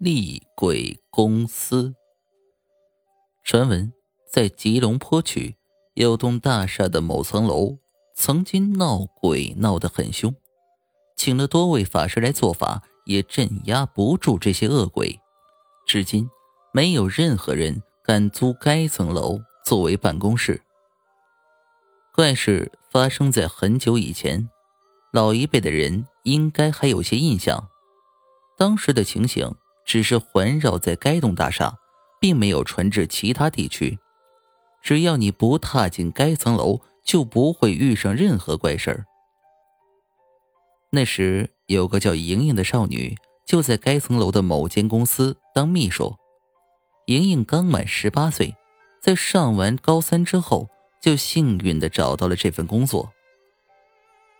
厉鬼公司。传闻在吉隆坡区有栋大厦的某层楼，曾经闹鬼闹得很凶，请了多位法师来做法，也镇压不住这些恶鬼。至今，没有任何人敢租该层楼作为办公室。怪事发生在很久以前，老一辈的人应该还有些印象。当时的情形只是环绕在该栋大厦，并没有传至其他地区。只要你不踏进该层楼，就不会遇上任何怪事儿。那时有个叫莹莹的少女，就在该层楼的某间公司当秘书。莹莹刚满十八岁，在上完高三之后。就幸运的找到了这份工作。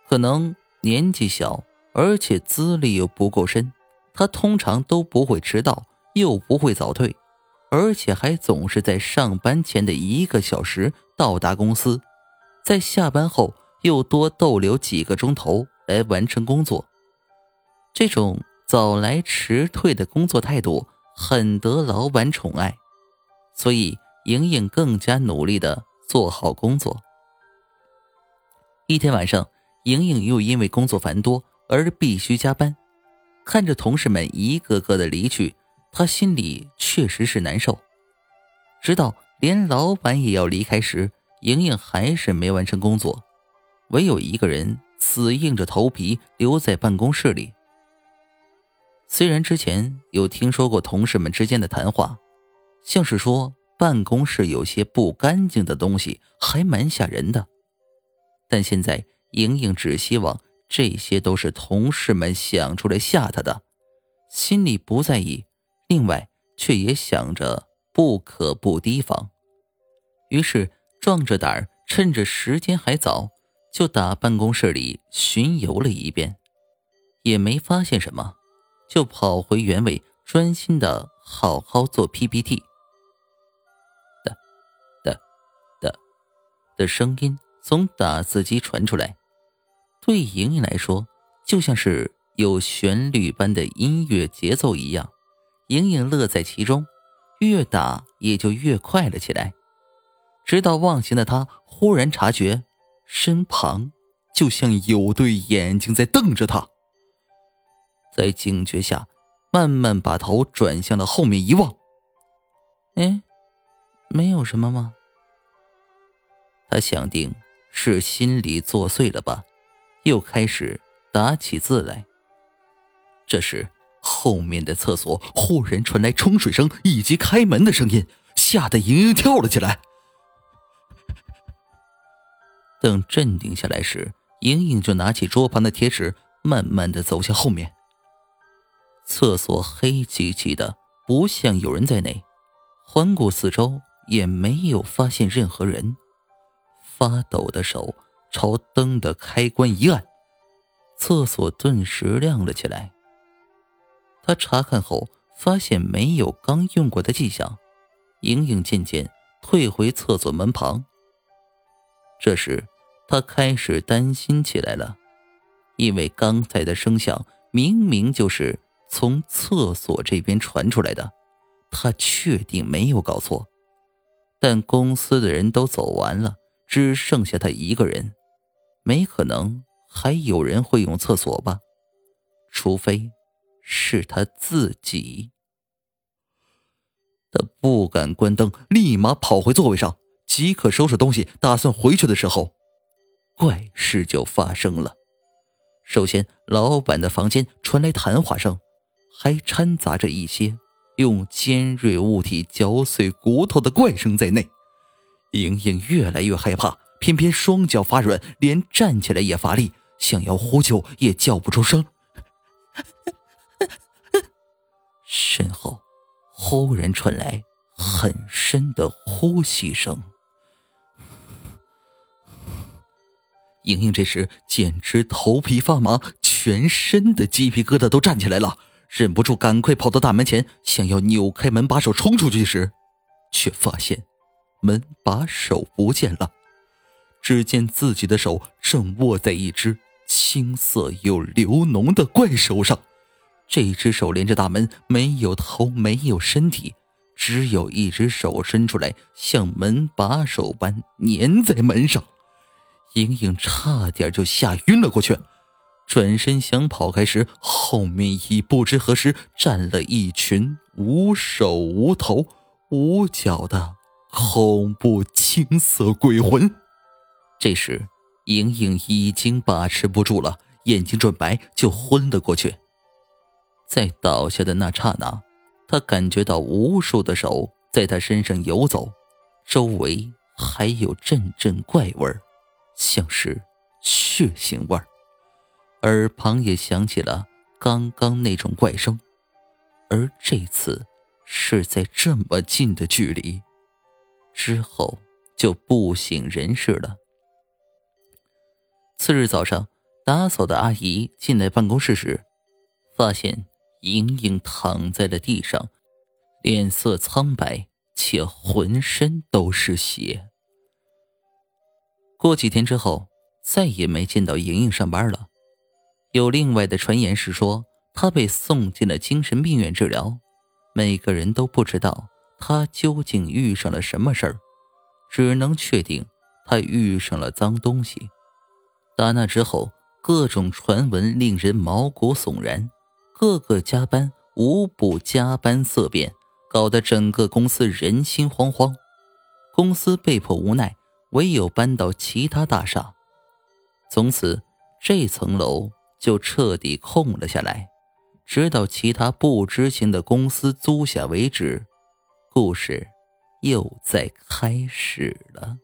可能年纪小，而且资历又不够深，他通常都不会迟到，又不会早退，而且还总是在上班前的一个小时到达公司，在下班后又多逗留几个钟头来完成工作。这种早来迟退的工作态度很得老板宠爱，所以莹莹更加努力的。做好工作。一天晚上，莹莹又因为工作繁多而必须加班，看着同事们一个个的离去，他心里确实是难受。直到连老板也要离开时，莹莹还是没完成工作，唯有一个人死硬着头皮留在办公室里。虽然之前有听说过同事们之间的谈话，像是说。办公室有些不干净的东西，还蛮吓人的。但现在莹莹只希望这些都是同事们想出来吓他的，心里不在意，另外却也想着不可不提防。于是壮着胆儿，趁着时间还早，就打办公室里巡游了一遍，也没发现什么，就跑回原位，专心的好好做 PPT 的。的声音从打字机传出来，对莹莹来说，就像是有旋律般的音乐节奏一样。莹莹乐在其中，越打也就越快了起来。直到忘形的她忽然察觉，身旁就像有对眼睛在瞪着她。在警觉下，慢慢把头转向了后面一望，哎，没有什么吗？他想定是心里作祟了吧，又开始打起字来。这时，后面的厕所忽然传来冲水声以及开门的声音，吓得莹莹跳了起来。等镇定下来时，莹莹就拿起桌旁的贴纸，慢慢的走向后面。厕所黑漆漆的，不像有人在内，环顾四周也没有发现任何人。发抖的手朝灯的开关一按，厕所顿时亮了起来。他查看后发现没有刚用过的迹象，莹莹渐渐退回厕所门旁。这时，他开始担心起来了，因为刚才的声响明明就是从厕所这边传出来的，他确定没有搞错。但公司的人都走完了。只剩下他一个人，没可能还有人会用厕所吧？除非是他自己。他不敢关灯，立马跑回座位上，即刻收拾东西，打算回去的时候，怪事就发生了。首先，老板的房间传来谈话声，还掺杂着一些用尖锐物体嚼碎骨头的怪声在内。莹莹越来越害怕，偏偏双脚发软，连站起来也乏力，想要呼救也叫不出声。身后忽然传来很深的呼吸声，莹莹这时简直头皮发麻，全身的鸡皮疙瘩都站起来了，忍不住赶快跑到大门前，想要扭开门把手冲出去时，却发现。门把手不见了，只见自己的手正握在一只青色又流脓的怪手上，这只手连着大门，没有头，没有身体，只有一只手伸出来，像门把手般粘在门上。莹莹差点就吓晕了过去，转身想跑开时，后面已不知何时站了一群无手无头、无脚的恐怖青色鬼魂。这时，莹莹已经把持不住了，眼睛转白，就昏了过去。在倒下的那刹那，她感觉到无数的手在她身上游走，周围还有阵阵怪味儿。像是血腥味儿，耳旁也响起了刚刚那种怪声，而这次是在这么近的距离，之后就不省人事了。次日早上，打扫的阿姨进来办公室时，发现莹莹躺在了地上，脸色苍白，且浑身都是血。过几天之后，再也没见到莹莹上班了。有另外的传言是说，她被送进了精神病院治疗。每个人都不知道她究竟遇上了什么事儿，只能确定她遇上了脏东西。打那之后，各种传闻令人毛骨悚然，个个加班无不加班色变，搞得整个公司人心惶惶。公司被迫无奈。唯有搬到其他大厦，从此这层楼就彻底空了下来，直到其他不知情的公司租下为止。故事又在开始了。